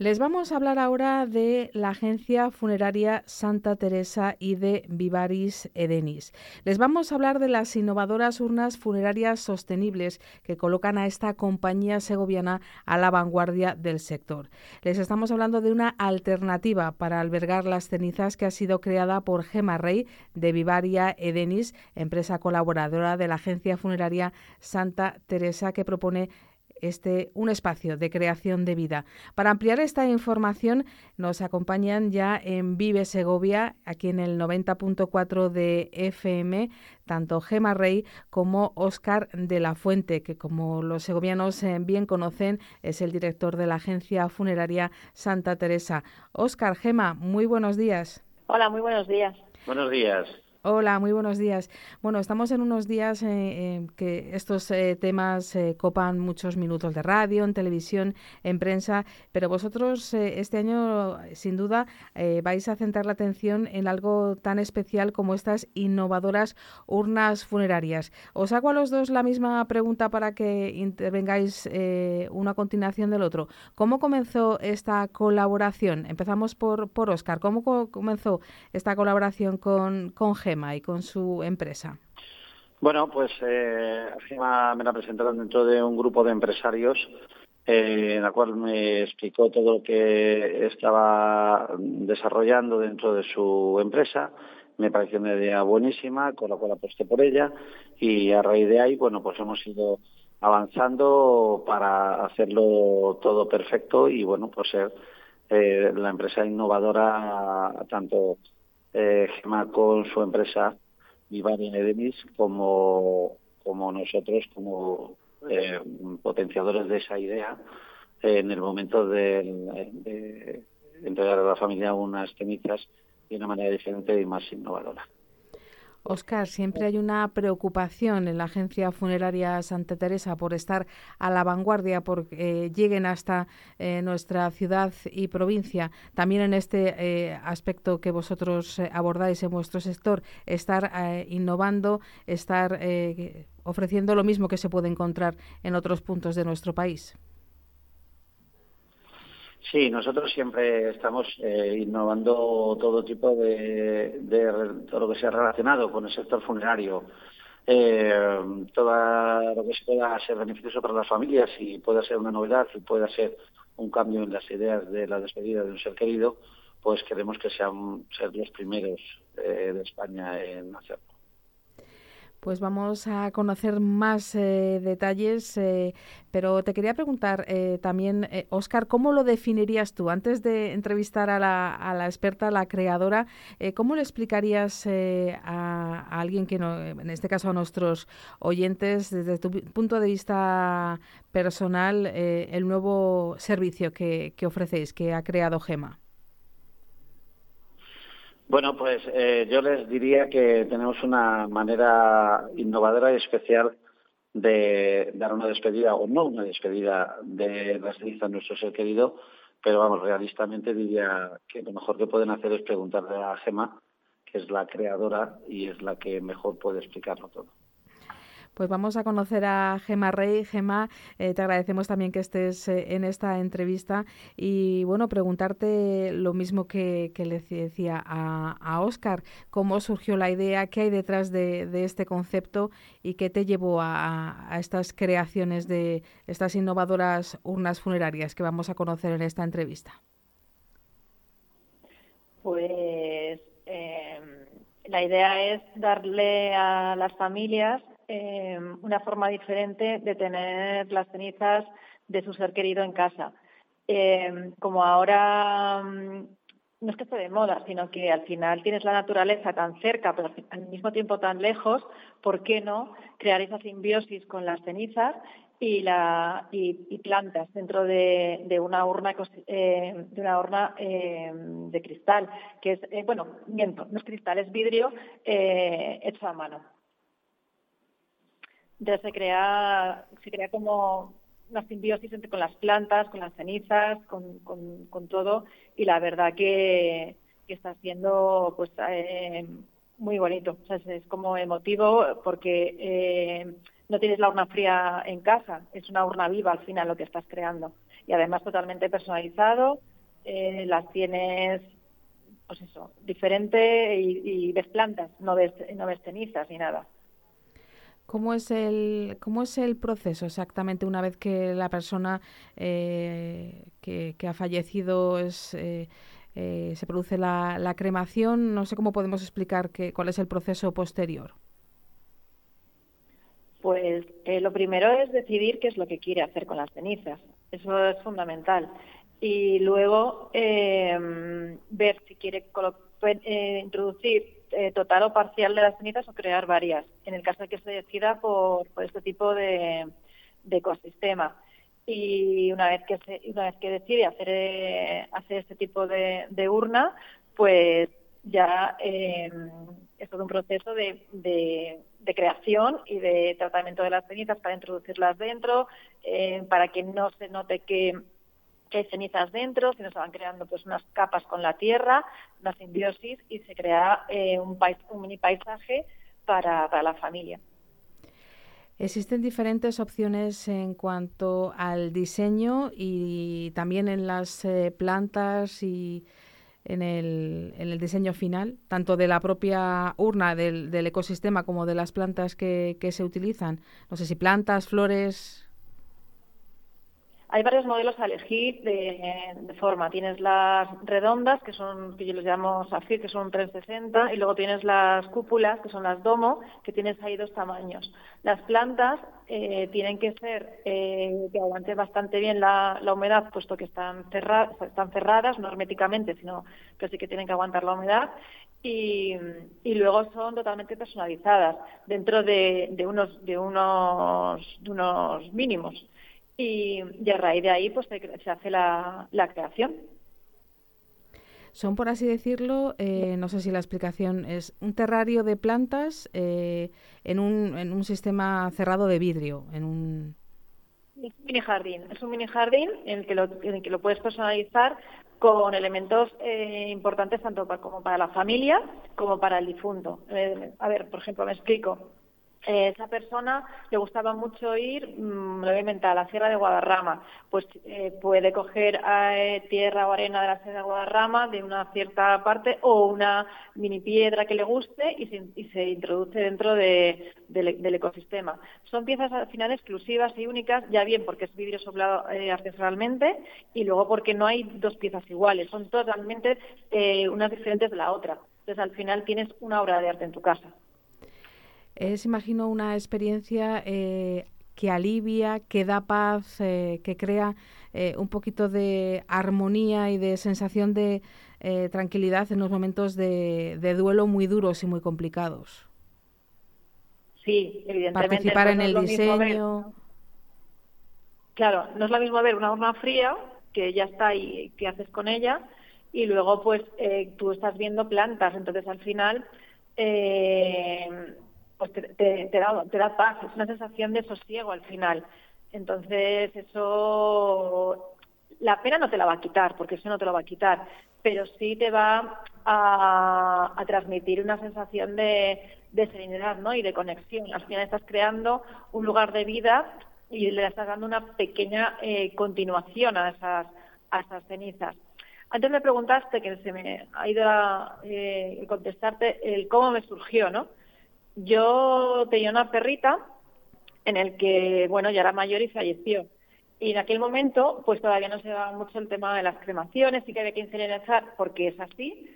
Les vamos a hablar ahora de la agencia funeraria Santa Teresa y de Vivaris Edenis. Les vamos a hablar de las innovadoras urnas funerarias sostenibles que colocan a esta compañía segoviana a la vanguardia del sector. Les estamos hablando de una alternativa para albergar las cenizas que ha sido creada por Gema Rey de Vivaria Edenis, empresa colaboradora de la agencia funeraria Santa Teresa que propone este un espacio de creación de vida. Para ampliar esta información nos acompañan ya en Vive Segovia, aquí en el 90.4 de FM, tanto Gema Rey como Óscar de la Fuente, que como los segovianos eh, bien conocen, es el director de la agencia funeraria Santa Teresa. Óscar, Gema, muy buenos días. Hola, muy buenos días. Buenos días. Hola, muy buenos días. Bueno, estamos en unos días eh, que estos eh, temas eh, copan muchos minutos de radio, en televisión, en prensa, pero vosotros eh, este año, sin duda, vais a centrar la atención en algo tan especial como estas innovadoras urnas funerarias. Os hago a los dos la misma pregunta para que intervengáis una a continuación del otro. ¿Cómo comenzó esta colaboración? Empezamos por, por Oscar. ¿Cómo co- comenzó esta colaboración con, con Y con su empresa? Bueno, pues eh, me la presentaron dentro de un grupo de empresarios eh, en la cual me explicó todo lo que estaba desarrollando dentro de su empresa. Me pareció una idea buenísima, con la cual aposté por ella y a raíz de ahí, bueno, pues hemos ido avanzando para hacerlo todo perfecto y, bueno, pues ser eh, la empresa innovadora, tanto eh, Gema con su empresa Vivari Edemis como, como nosotros, como eh, potenciadores de esa idea, eh, en el momento de, de entregar a la familia unas cenizas de una manera diferente y más innovadora. Oscar, siempre hay una preocupación en la agencia funeraria Santa Teresa por estar a la vanguardia, por que eh, lleguen hasta eh, nuestra ciudad y provincia. También en este eh, aspecto que vosotros eh, abordáis en vuestro sector, estar innovando, estar ofreciendo lo mismo que se puede encontrar en otros puntos de nuestro país. Sí, nosotros siempre estamos eh, innovando todo tipo de, todo lo que sea relacionado con el sector funerario. Eh, todo lo que se pueda ser beneficioso para las familias y pueda ser una novedad y pueda ser un cambio en las ideas de la despedida de un ser querido, pues queremos que sean ser los primeros eh, de España en hacerlo. Pues vamos a conocer más eh, detalles, eh, pero te quería preguntar eh, también, eh, Oscar, ¿cómo lo definirías tú? Antes de entrevistar a la, experta, a la creadora, eh, ¿cómo le explicarías eh, a, a alguien que, no, en este caso a nuestros oyentes, desde tu punto de vista personal, eh, el nuevo servicio que, que ofrecéis, que ha creado Gema? Bueno, pues eh, yo les diría que tenemos una manera innovadora y especial de dar una despedida o no una despedida de cenizas a nuestro ser querido, pero vamos, realistamente diría que lo mejor que pueden hacer es preguntarle a Gema, que es la creadora y es la que mejor puede explicarlo todo. Pues vamos a conocer a Gema Rey. Gema, eh, te agradecemos también que estés eh, en esta entrevista y bueno, preguntarte lo mismo que, le decía a, Óscar, cómo surgió la idea, qué hay detrás de, este concepto y qué te llevó a, estas creaciones de estas innovadoras urnas funerarias que vamos a conocer en esta entrevista. Pues eh, la idea es darle a las familias eh, una forma diferente de tener las cenizas de su ser querido en casa. Eh, como ahora mm, no es que esté de moda, sino que al final tienes la naturaleza tan cerca, pero al mismo tiempo tan lejos, ¿por qué no crear esa simbiosis con las cenizas y, la, y, plantas dentro de, una urna eh, de eh, cristal, que eh, bueno, miento, no es cristal, es vidrio hecho a mano. Entonces se crea, se crea como una simbiosis entre con las plantas, con las cenizas, con, con, todo, y la verdad que, que está siendo pues muy bonito. O sea, es, como emotivo porque no tienes la urna fría en casa, es una urna viva al final lo que estás creando. Y además totalmente personalizado, eh, las tienes, pues eso, diferente y, ves plantas, no ves, no ves cenizas ni nada. ¿Cómo es el, cómo es el proceso exactamente una vez que la persona eh, que, ha fallecido es, eh, se produce la, cremación? No sé cómo podemos explicar que, cuál es el proceso posterior. Pues eh, lo primero es decidir qué es lo que quiere hacer con las cenizas. Eso es fundamental. Y luego em, ver si quiere eh, introducir eh, total o parcial de las cenizas o crear varias, en el caso de que se decida por, este tipo de, ecosistema. Y una vez que una vez que decide hacer hacer este tipo de, urna, pues ya em, es todo un proceso de, de creación y de tratamiento de las cenizas para introducirlas dentro, eh, para que no se note que, hay cenizas dentro, sino se van creando pues unas capas con la tierra, una simbiosis y se crea eh, un, un mini paisaje para, la familia. Existen diferentes opciones en cuanto al diseño y también en las eh, plantas y en el, en el diseño final, tanto de la propia urna, del, del ecosistema, como de las plantas que, que se utilizan. No sé si plantas, flores, hay varios modelos a elegir de, forma. Tienes las redondas, que son, que yo les llamo Safir, que son 360, y luego tienes las cúpulas, que son las domo, que tienes ahí dos tamaños. Las plantas eh, tienen que ser eh, que aguanten bastante bien la, humedad, puesto que están, están cerradas, no herméticamente, sino que sí que tienen que aguantar la humedad. Y, luego son totalmente personalizadas dentro de, de unos de unos de unos mínimos y, a raíz de ahí pues se, hace la, creación. Son, por así decirlo, eh, no sé si la explicación es un terrario de plantas eh, en, un, en un sistema cerrado de vidrio, en un... mini jardín. Es un mini jardín en el que lo, en el que lo puedes personalizar con elementos eh, importantes tanto para, como para la familia como para el difunto. a ver, por ejemplo, me explico. Eh, esa persona le gustaba mucho ir, mmm, a la Sierra de Guadarrama, pues eh, puede coger eh, tierra o arena de la Sierra de Guadarrama de una cierta parte o una mini piedra que le guste y se, introduce dentro del ecosistema. Son piezas al final exclusivas y únicas, ya bien porque es vidrio soplado artesanalmente y luego porque no hay dos piezas iguales, son totalmente unas diferentes de la otra. Entonces al final tienes una obra de arte en tu casa. Es, imagino, una experiencia eh, que alivia, que da paz, eh, que crea eh, un poquito de armonía y de sensación de tranquilidad en los momentos de, duelo muy duros y muy complicados. Sí, evidentemente. Participar en el diseño. claro, no es lo mismo ver una urna fría, que ya está y qué haces con ella, y luego pues tú estás viendo plantas, entonces al final pues te, te, da, te da paz, es una sensación de sosiego al final. Entonces, eso, la pena no te la va a quitar, porque eso no te lo va a quitar, pero sí te va a, transmitir una sensación de, serenidad ¿no? y de conexión. Al final estás creando un lugar de vida y le estás dando una pequeña eh, continuación a esas, a esas cenizas. Antes me preguntaste, que se me ha ido a eh, contestarte, el cómo me surgió, ¿no? Yo tenía una perrita en el que, bueno, ya era mayor y falleció. Y en aquel momento, pues todavía no se daba mucho el tema de las cremaciones, y que había que incinerar porque es así,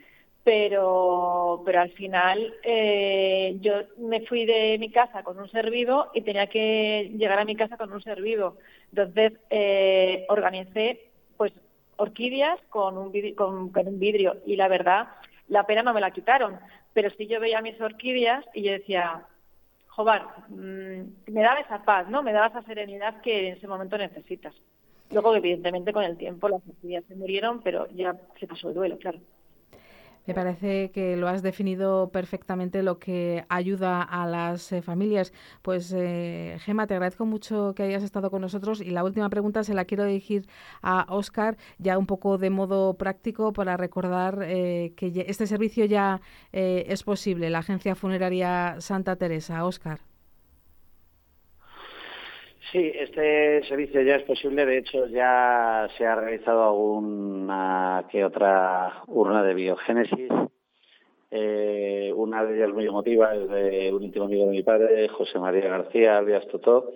pero, pero al final eh, yo me fui de mi casa con un servido y tenía que llegar a mi casa con un servido. Entonces eh, organicé pues orquídeas con un, vidrio, con un vidrio y la verdad la pena no me la quitaron, pero sí yo veía mis orquídeas y yo decía, joder, mm, me daba esa paz, ¿no? Me daba esa serenidad que en ese momento necesitas. Luego, evidentemente, con el tiempo las orquídeas se murieron, pero ya se pasó el duelo, claro. Me parece que lo has definido perfectamente lo que ayuda a las eh, familias. Pues eh, Gema, te agradezco mucho que hayas estado con nosotros y la última pregunta se la quiero dirigir a Óscar, ya un poco de modo práctico para recordar eh, que este servicio ya eh, es posible, la Agencia Funeraria Santa Teresa. Óscar. Sí, este servicio ya es posible. De hecho, ya se ha realizado alguna que otra urna de biogénesis. Eh, una de ellas muy emotiva es de un íntimo amigo de mi padre, José María García, alias Totó,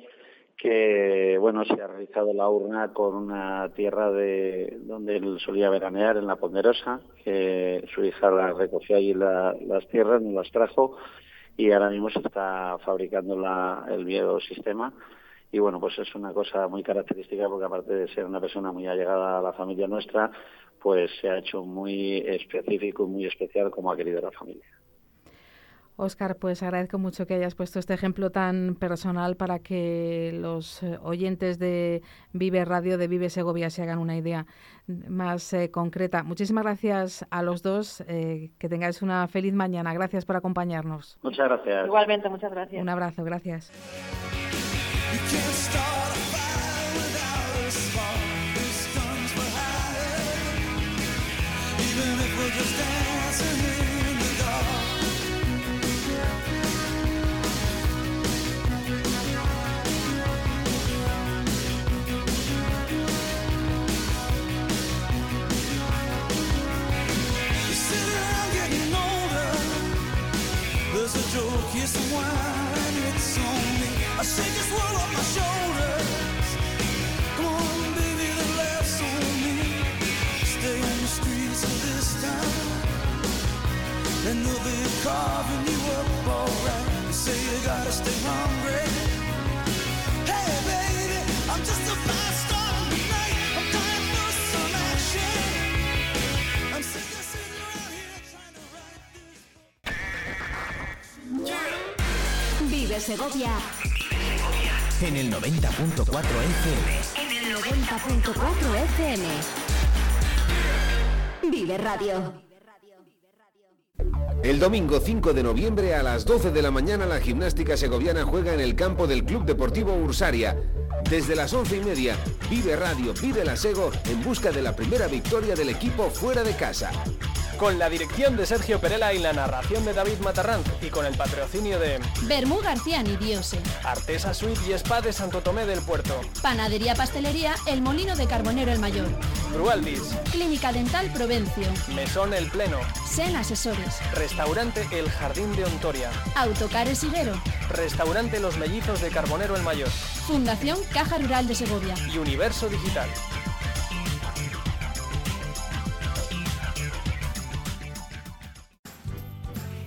que bueno se ha realizado la urna con una tierra de donde él solía veranear en la Ponderosa, que su hija la recogió allí la- las tierras, nos las trajo y ahora mismo se está fabricando el biosistema y bueno, pues es una cosa muy característica porque aparte de ser una persona muy allegada a la familia nuestra, pues se ha hecho muy específico y muy especial como ha querido la familia. Óscar, pues agradezco mucho que hayas puesto este ejemplo tan personal para que los eh, oyentes de Vive Radio, de Vive Segovia, se hagan una idea más eh, concreta. Muchísimas gracias a los dos. eh, que tengáis una feliz mañana. Gracias por acompañarnos. Muchas gracias. Igualmente, muchas gracias. Un abrazo, gracias. Even if En el 90.4 FM. Vive Radio. El domingo 5 de noviembre a las 12 de la mañana la gimnástica segoviana juega en el campo del Club Deportivo Ursaria. Desde las 11 y media, Vive Radio, Vive la Sego en busca de la primera victoria del equipo fuera de casa. Con la dirección de Sergio Perela y la narración de David Matarranz y con el patrocinio de Bermú García Nidiose. Artesa Suite y Spa de Santo Tomé del Puerto, Panadería Pastelería El Molino de Carbonero el Mayor. Brualdis, Clínica Dental Provencio. Mesón El Pleno, Sen Asesores. Restaurante El Jardín de Ontoria, Autocares Ibero. Restaurante Los Mellizos de Carbonero el Mayor Fundación Caja Rural de Segovia. y Universo Digital.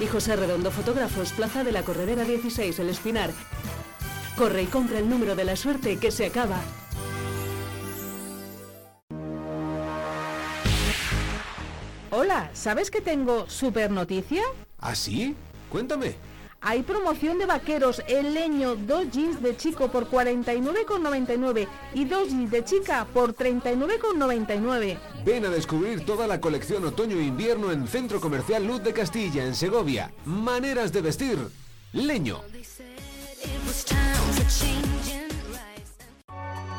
Y José Redondo Fotógrafos, Plaza de la Corredera 16, El Espinar. Corre y compra el número de la suerte que se acaba. Hola, ¿sabes que tengo super noticia? ¿Ah, sí? Cuéntame. Hay promoción de vaqueros, el leño, dos jeans de chico por 49,99 y dos jeans de chica por 39,99. Ven a descubrir toda la colección otoño e invierno en Centro Comercial Luz de Castilla, en Segovia. Maneras de vestir. Leño.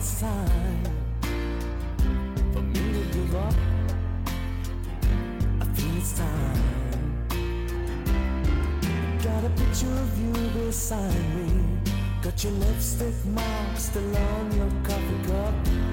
Guess it's time for me to give up. I think it's time. Got a picture of you beside me. Got your lipstick mark still on your coffee cup.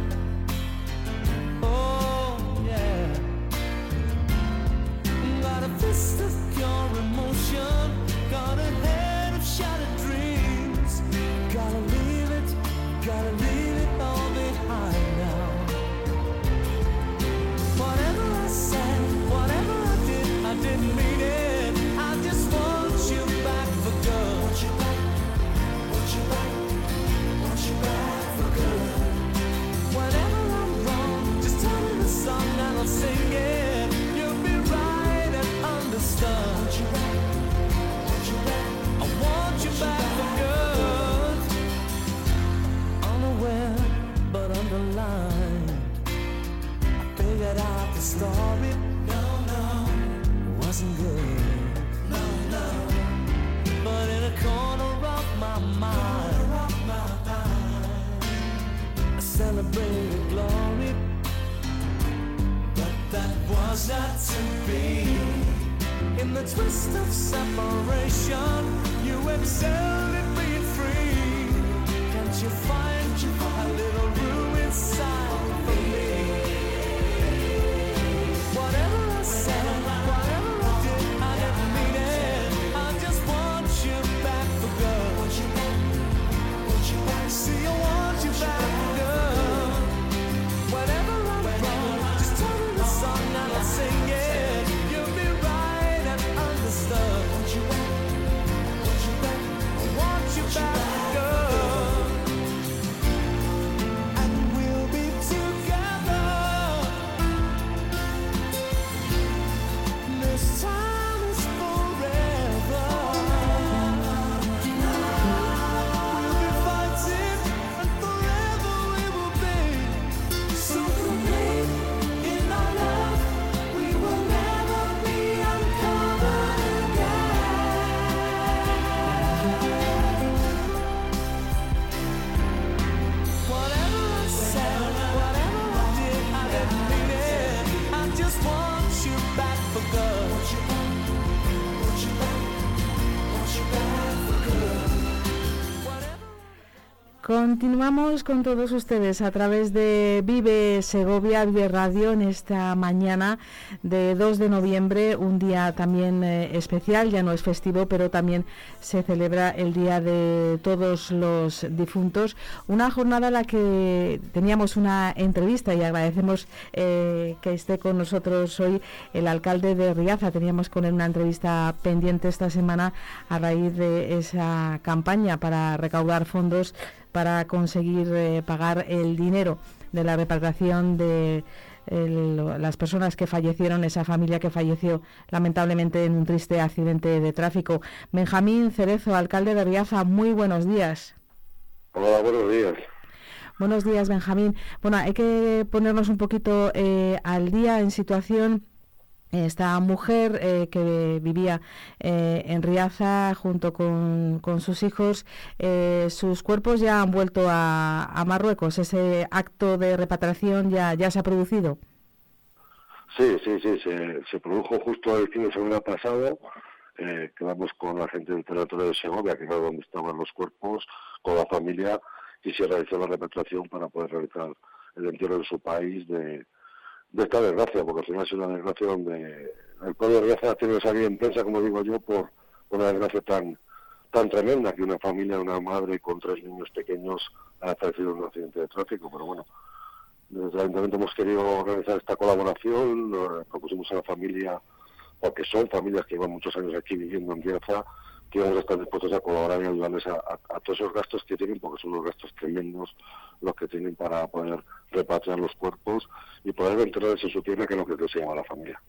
Story. No, no, wasn't good. No, no. But in a corner of my mind, I celebrated glory. But that was not to be. In the twist of separation, you excelled at being free. Can't you find a little room inside Continuamos con todos ustedes a través de Vive Segovia, Vive Radio en esta mañana de 2 de noviembre, un día también eh, especial, ya no es festivo, pero también se celebra el Día de Todos los Difuntos, una jornada en la que teníamos una entrevista y agradecemos eh, que esté con nosotros hoy el alcalde de Riaza, teníamos con él una entrevista pendiente esta semana a raíz de esa campaña para recaudar fondos para conseguir eh, pagar el dinero de la repatriación de el- las personas que fallecieron, esa familia que falleció lamentablemente en un triste accidente de tráfico. Benjamín Cerezo, alcalde de Riaza, muy buenos días. Hola, buenos días. Buenos días, Benjamín. Bueno, hay que ponernos un poquito eh, al día en situación. Esta mujer eh, que vivía eh, en Riaza junto con, con sus hijos, eh, sus cuerpos ya han vuelto a, Marruecos. Ese acto de repatriación ya, ya se ha producido. Sí, sí, sí, se, produjo justo el fin de semana pasado. Eh, quedamos con la gente del territorio de Segovia, que era donde estaban los cuerpos, con la familia, y se realizó la repatriación para poder realizar el entierro en su país de, de esta desgracia, porque al final es una desgracia donde el pueblo de Riaza tiene que salir en prensa, como digo yo, por una desgracia tan tan tremenda que una familia, una madre con tres niños pequeños ha fallecido en un accidente de tráfico, pero bueno, desde el Ayuntamiento hemos querido organizar esta colaboración, propusimos a la familia, porque son familias que llevan muchos años aquí viviendo en Riaza, que vamos a estar dispuestos a colaborar y ayudarles a, todos esos gastos que tienen, porque son unos gastos tremendos los que tienen para poder repatriar los cuerpos y poder enterrarles en su tierra, que es lo que deseaba la familia.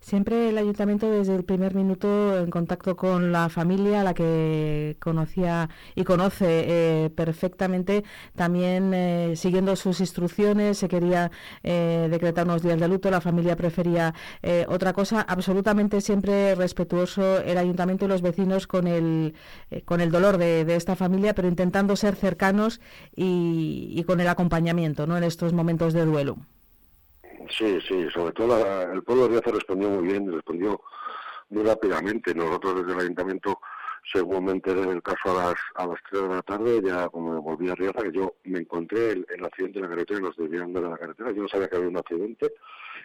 Siempre el ayuntamiento desde el primer minuto en contacto con la familia, la que conocía y conoce eh, perfectamente, también eh, siguiendo sus instrucciones, se quería eh, decretar unos días de luto, la familia prefería eh, otra cosa, absolutamente siempre respetuoso el ayuntamiento y los vecinos con el, eh, con el dolor de, de esta familia, pero intentando ser cercanos y, y con el acompañamiento ¿no? en estos momentos de duelo. Sí, sí, sobre todo la- el pueblo de Riaza respondió muy bien, respondió muy rápidamente. Nosotros desde el ayuntamiento, según me enteré del caso a las, a las 3 de la tarde, ya como me volví a Riaza, que yo me encontré el, el accidente en la carretera nos desviaron de la carretera. Yo no sabía que había un accidente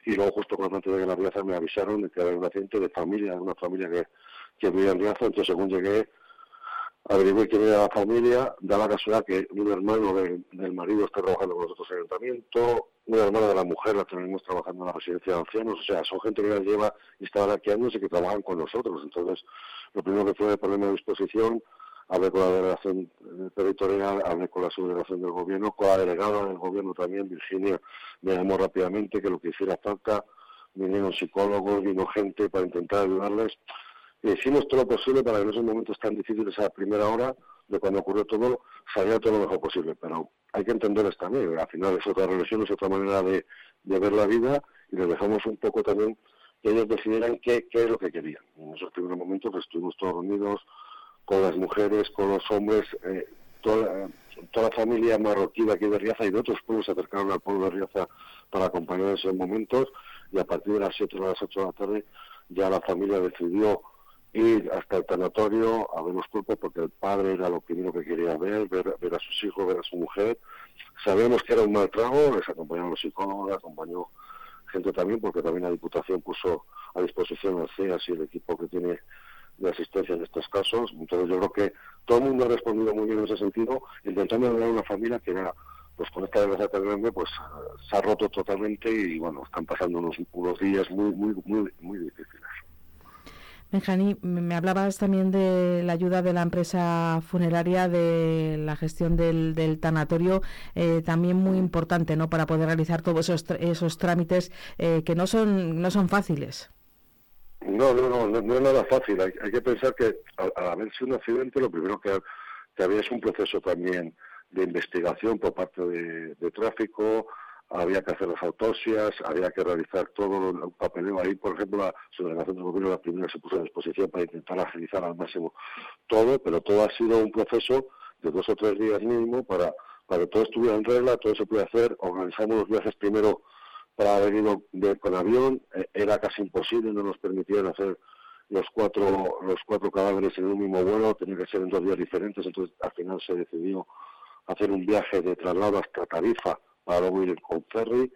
y luego justo cuando antes de llegar a Riaza me avisaron de que había un accidente de familia, de una familia que, que vivía en Riaza. Entonces según llegué, averigué quién era la familia, da la casualidad que un hermano del, del marido está trabajando con nosotros en el ayuntamiento, una hermana de la mujer la tenemos trabajando en la residencia de ancianos, o sea, son gente que ya lleva instaladas aquí años y que trabajan con nosotros. Entonces, lo primero que fue ponerme a disposición, hablé con la delegación eh, territorial, hablé con la subdelegación del gobierno, con la delegada del gobierno también, Virginia, me llamó rápidamente que lo que hiciera falta, vinieron psicólogos, vino gente para intentar ayudarles. Hicimos todo lo posible para que en esos momentos tan difíciles, a la primera hora de cuando ocurrió todo, saliera todo lo mejor posible. Pero hay que entenderles también, al final es otra religión, es otra manera de, de ver la vida y les dejamos un poco también que ellos decidieran qué, qué es lo que querían. En esos primeros momentos pues, estuvimos todos reunidos con las mujeres, con los hombres, eh, toda, toda la familia marroquí de aquí de Riaza y de otros pueblos se acercaron al pueblo de Riaza para acompañar esos momentos y a partir de las 7 o las 8 de la tarde ya la familia decidió ir hasta el tanatorio a ver los cuerpos porque el padre era lo primero que quería ver, ver, ver a sus hijos, ver a su mujer. Sabemos que era un mal trago, les acompañaron los psicólogos, acompañó gente también porque también la Diputación puso a disposición al CEAS y el equipo que tiene de asistencia en estos casos. Entonces yo creo que todo el mundo ha respondido muy bien en ese sentido, intentando ayudar a una familia que era, pues con esta desgracia tan grande, pues se ha roto totalmente y bueno, están pasando unos, unos días muy, muy, muy, muy difíciles. Benjani, me hablabas también de la ayuda de la empresa funeraria, de la gestión del, tanatorio, eh, también muy importante, ¿no? Para poder realizar todos esos, esos trámites eh, que no son, no son fáciles. No, no, no, no, no es nada fácil. Hay, hay que pensar que al, al haber sido un accidente, lo primero que, que había es un proceso también de investigación por parte de, de tráfico, había que hacer las autopsias, había que realizar todo el papeleo. Ahí, por ejemplo, la subdelegación del gobierno la primera se puso a disposición para intentar agilizar al máximo todo, pero todo ha sido un proceso de dos o tres días mínimo para, para que todo estuviera en regla, todo se puede hacer. Organizamos los viajes primero para de- con avión, eh, era casi imposible, no nos permitían hacer los cuatro los cuatro cadáveres en un mismo vuelo, tenía que ser en dos días diferentes, entonces al final se decidió hacer un viaje de traslado hasta Tarifa para luego ir con ferry,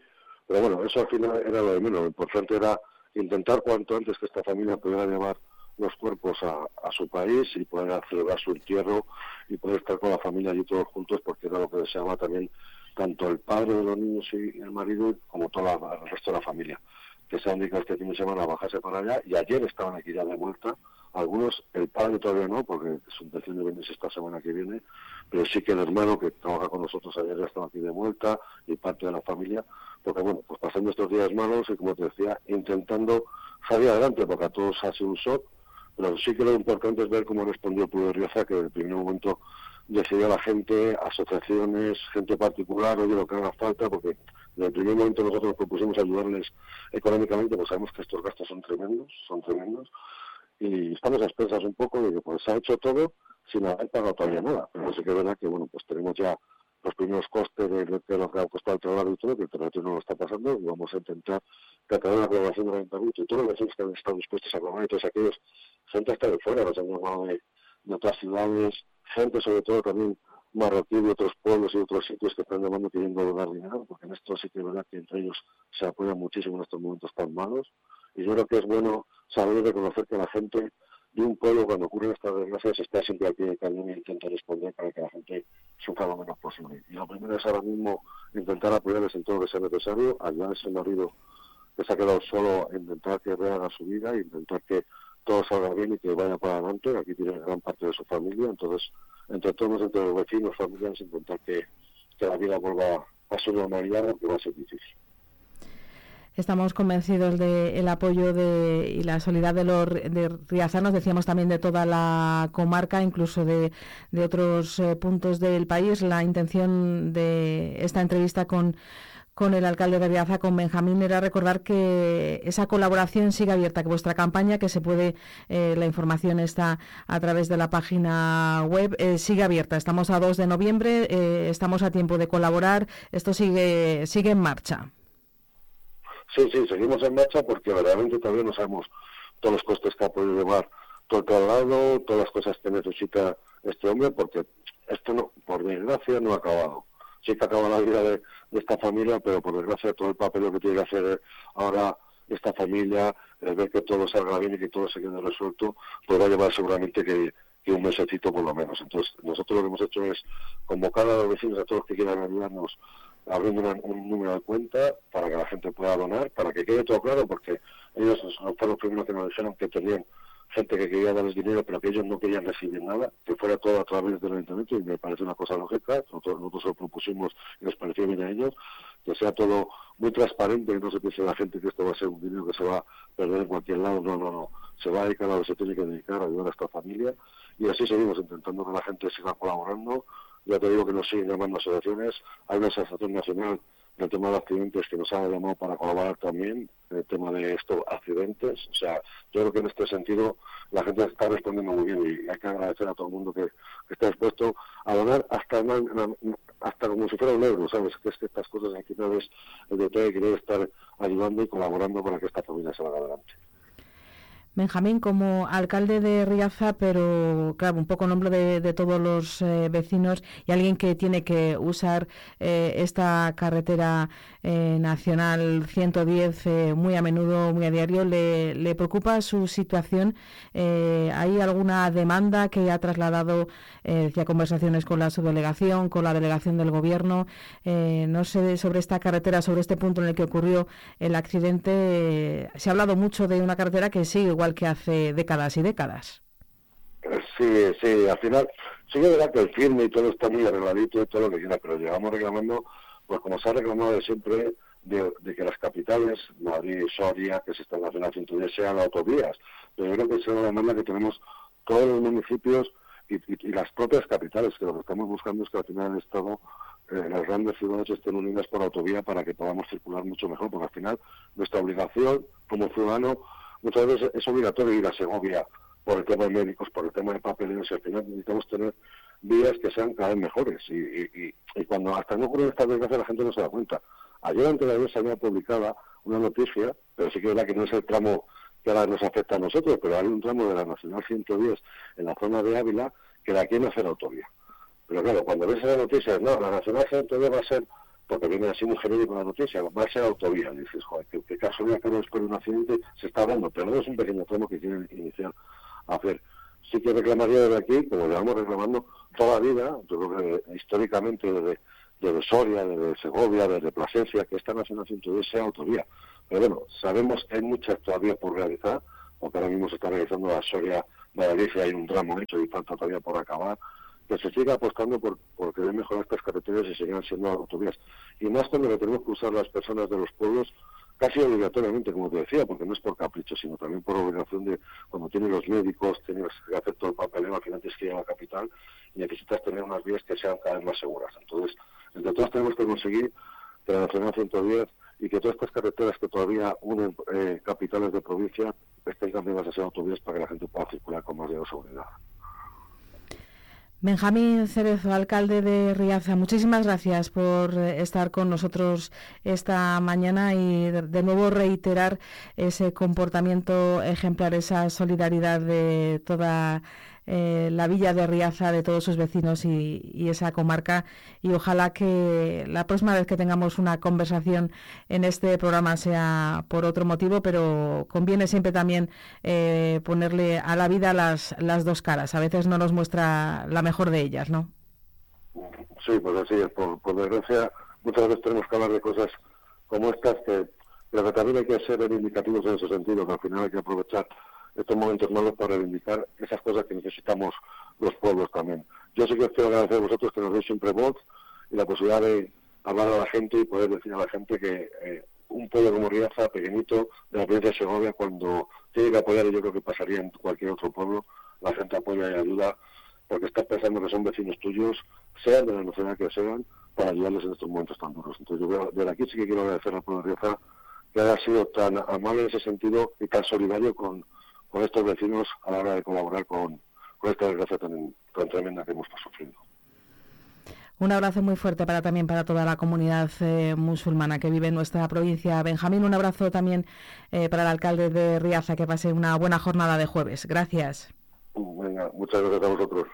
pero bueno, eso al final era lo de menos, lo importante era intentar cuanto antes que esta familia pudiera llevar los cuerpos a, a su país y poder celebrar su entierro y poder estar con la familia allí todos juntos porque era lo que deseaba también tanto el padre de los niños y el marido como todo el resto de la familia que se han dedicado este fin de semana a bajarse para allá y ayer estaban aquí ya de vuelta. Algunos, el padre todavía no, porque su intención de venirse esta semana que viene, pero sí que el hermano que trabaja con nosotros ayer ya estaba aquí de vuelta y parte de la familia, porque bueno, pues pasando estos días malos y como te decía, intentando salir adelante, porque a todos ha sido un shock, pero sí que lo importante es ver cómo respondió el pueblo de Rioja, que en el primer momento decidió la gente, asociaciones, gente particular, oye, lo que haga falta, porque en el primer momento nosotros nos propusimos ayudarles económicamente, pues sabemos que estos gastos son tremendos, son tremendos, y estamos a expensas un poco de que pues se ha hecho todo sin haber pagado todavía nada. Pero sí que es verdad que bueno, pues tenemos ya los primeros costes de lo que ha costado el trabajo y todo, que el territorio no lo está pasando, y vamos a intentar través de la colaboración del ayuntamiento y todos los vecinos que han estado dispuestos a colaborar y todos aquellos, gente hasta de fuera, nos han llamado de otras ciudades, gente sobre todo también marroquí de otros pueblos y otros sitios que están llamando pidiendo donar dinero, porque en esto sí que es verdad que entre ellos se apoyan muchísimo en estos momentos tan malos, y yo creo que es bueno saber y reconocer que la gente y un pueblo cuando ocurren estas desgracias está siempre al pie del cañón e intenta responder para que la gente sufra lo menos posible. Y lo primero es ahora mismo intentar apoyarles en todo lo que sea necesario, ayudar a ese marido que se ha quedado solo, intentar que rehaga su vida, intentar que todo salga bien y que vaya para adelante. Aquí tiene gran parte de su familia, entonces entre todos, entre los vecinos, familiares, intentar que, que la vida vuelva a su normalidad, que va a ser difícil. Estamos convencidos del apoyo de, y la solidaridad de los de riazanos, decíamos también de toda la comarca, incluso de, de otros eh, puntos del país. La intención de esta entrevista con, con el alcalde de Riaza, con Benjamín, era recordar que esa colaboración sigue abierta, que vuestra campaña, que se puede, eh, la información está a través de la página web, eh, sigue abierta. Estamos a 2 de noviembre, eh, estamos a tiempo de colaborar, esto sigue, sigue en marcha. Sí, sí, seguimos en marcha porque verdaderamente todavía no sabemos todos los costes que ha podido llevar todo el traslado, todas las cosas que necesita este hombre, porque esto no, por desgracia no ha acabado. Sí que acaba la vida de, esta familia, pero por desgracia todo el papel que tiene que hacer ahora esta familia, el ver que todo salga bien y que todo se quede resuelto, pues va a llevar seguramente que, un mesecito por lo menos. Entonces, nosotros lo que hemos hecho es convocar a los vecinos, a todos los que quieran ayudarnos, abriendo una- un número de cuenta para que la gente pueda donar, para que quede todo claro, porque ellos fueron los primeros que nos dijeron que tenían gente que quería darles dinero, pero que ellos no querían recibir nada, que fuera todo a través del ayuntamiento, y me parece una cosa lógica, nosotros, lo propusimos y nos pareció bien a ellos, que sea todo muy transparente, que no se piense la gente que esto va a ser un dinero que se va a perder en cualquier lado, no, no, no, se va a dedicar a lo que se tiene que dedicar, a ayudar a esta familia, y así seguimos intentando que la gente siga colaborando, ya te digo que nos siguen llamando asociaciones, hay una asociación nacional del tema de accidentes que nos ha llamado para colaborar también, en el tema de estos accidentes, o sea, yo creo que en este sentido la gente está respondiendo muy bien y hay que agradecer a todo el mundo que, está dispuesto a donar hasta na- na- hasta como si fuera un euro, ¿sabes? Que es que estas cosas al final es el detalle de querer estar ayudando y colaborando para que esta familia salga adelante. Benjamín, como alcalde de Riaza, pero claro, un poco nombre de, todos los eh, vecinos y alguien que tiene que usar eh, esta carretera eh, nacional 110 eh, muy a menudo, muy a diario, ¿le, le preocupa su situación? Eh, ¿Hay alguna demanda que ha trasladado, decía, conversaciones con la subdelegación, con la delegación del gobierno? No sé, sobre esta carretera, sobre este punto en el que ocurrió el accidente, se ha hablado mucho de una carretera que sigue igual que hace décadas y décadas. Sí, sí, al final, sí que verdad que el firme y todo está muy arregladito y todo lo que quiera, pero llevamos reclamando, pues como se ha reclamado de siempre, de, que las capitales, Madrid, Soria, que se están haciendo 110, sean autovías. Pero yo creo que es una demanda que tenemos todos los municipios y, y- y las propias capitales, que lo que estamos buscando es que al final el Estado, eh, las grandes ciudades estén unidas por autovía para que podamos circular mucho mejor, porque al final nuestra obligación como ciudadano muchas veces es obligatorio ir a Segovia por el tema de médicos, por el tema de papeleos, y al final necesitamos tener vías que sean cada vez mejores. Y, y, cuando hasta no ocurren estas desgracias la gente no se da cuenta. Ayer antes de ayer salía publicada una noticia, pero sí que es verdad que no es el tramo que ahora nos afecta a nosotros, pero hay un tramo de la Nacional 110 en la zona de Ávila que la quieren hacer autovía. Pero claro, cuando ves esa noticia, no, la Nacional 110 va a ser, porque viene así muy genérico la noticia, va a ser autovía. Dices, joder, qué, qué casualidad que después de un accidente se está hablando, pero no es un pequeño tramo que quieren iniciar a hacer. Sí que reclamaría desde aquí, como llevamos reclamando toda la vida, yo creo que históricamente desde, Soria, desde Segovia, desde Plasencia, que esta Nacional 110 sea autovía. Pero bueno, sabemos que hay muchas todavía por realizar, porque ahora mismo se está realizando la Soria Valladolid y hay un tramo hecho y falta todavía por acabar, que se siga apostando por, por querer mejorar estas carreteras y sigan siendo autovías. Y más cuando lo tenemos que usar las personas de los pueblos casi obligatoriamente, como te decía, porque no es por capricho, sino también por obligación de cuando tienes los médicos, tienes que hacer todo el papeleo, al final tienes que ir a la capital y necesitas tener unas vías que sean cada vez más seguras. Entonces, entre todos tenemos que conseguir que la Nacional 110 y que todas estas carreteras que todavía unen eh, capitales de provincia estén cambiadas a ser autovías para que la gente pueda circular con más seguridad. Benjamín Cerezo, alcalde de Riaza, muchísimas gracias por eh, estar con nosotros esta mañana y de, de nuevo reiterar ese comportamiento ejemplar, esa solidaridad de toda eh, la villa de Riaza, de todos sus vecinos y, esa comarca. Y ojalá que la próxima vez que tengamos una conversación en este programa sea por otro motivo, pero conviene siempre también eh, ponerle a la vida las, las dos caras. A veces no nos muestra la mejor de ellas, ¿no? Sí, pues así es. Por, por desgracia, muchas veces tenemos que hablar de cosas como estas que pero que también hay que ser reivindicativos en ese sentido, que al final hay que aprovechar estos momentos malos para reivindicar esas cosas que necesitamos los pueblos también. Yo sí que os quiero agradecer a vosotros que nos deis siempre voz y la posibilidad de hablar a la gente y poder decir a la gente que eh, un pueblo como Riaza, pequeñito, de la provincia de Segovia, cuando tiene que apoyar, y yo creo que pasaría en cualquier otro pueblo, la gente apoya y ayuda porque está pensando que son vecinos tuyos, sean de la nacionalidad que sean, para ayudarles en estos momentos tan duros. Entonces yo desde aquí sí que quiero agradecer al pueblo de Riaza que haya sido tan amable en ese sentido y tan solidario con, con estos vecinos a la hora de colaborar con, con esta desgracia tan, tan tremenda que hemos sufriendo. Un abrazo muy fuerte para también para toda la comunidad eh, musulmana que vive en nuestra provincia. Benjamín, un abrazo también eh, para el alcalde de Riaza, que pase una buena jornada de jueves. Gracias. Venga, muchas gracias a vosotros.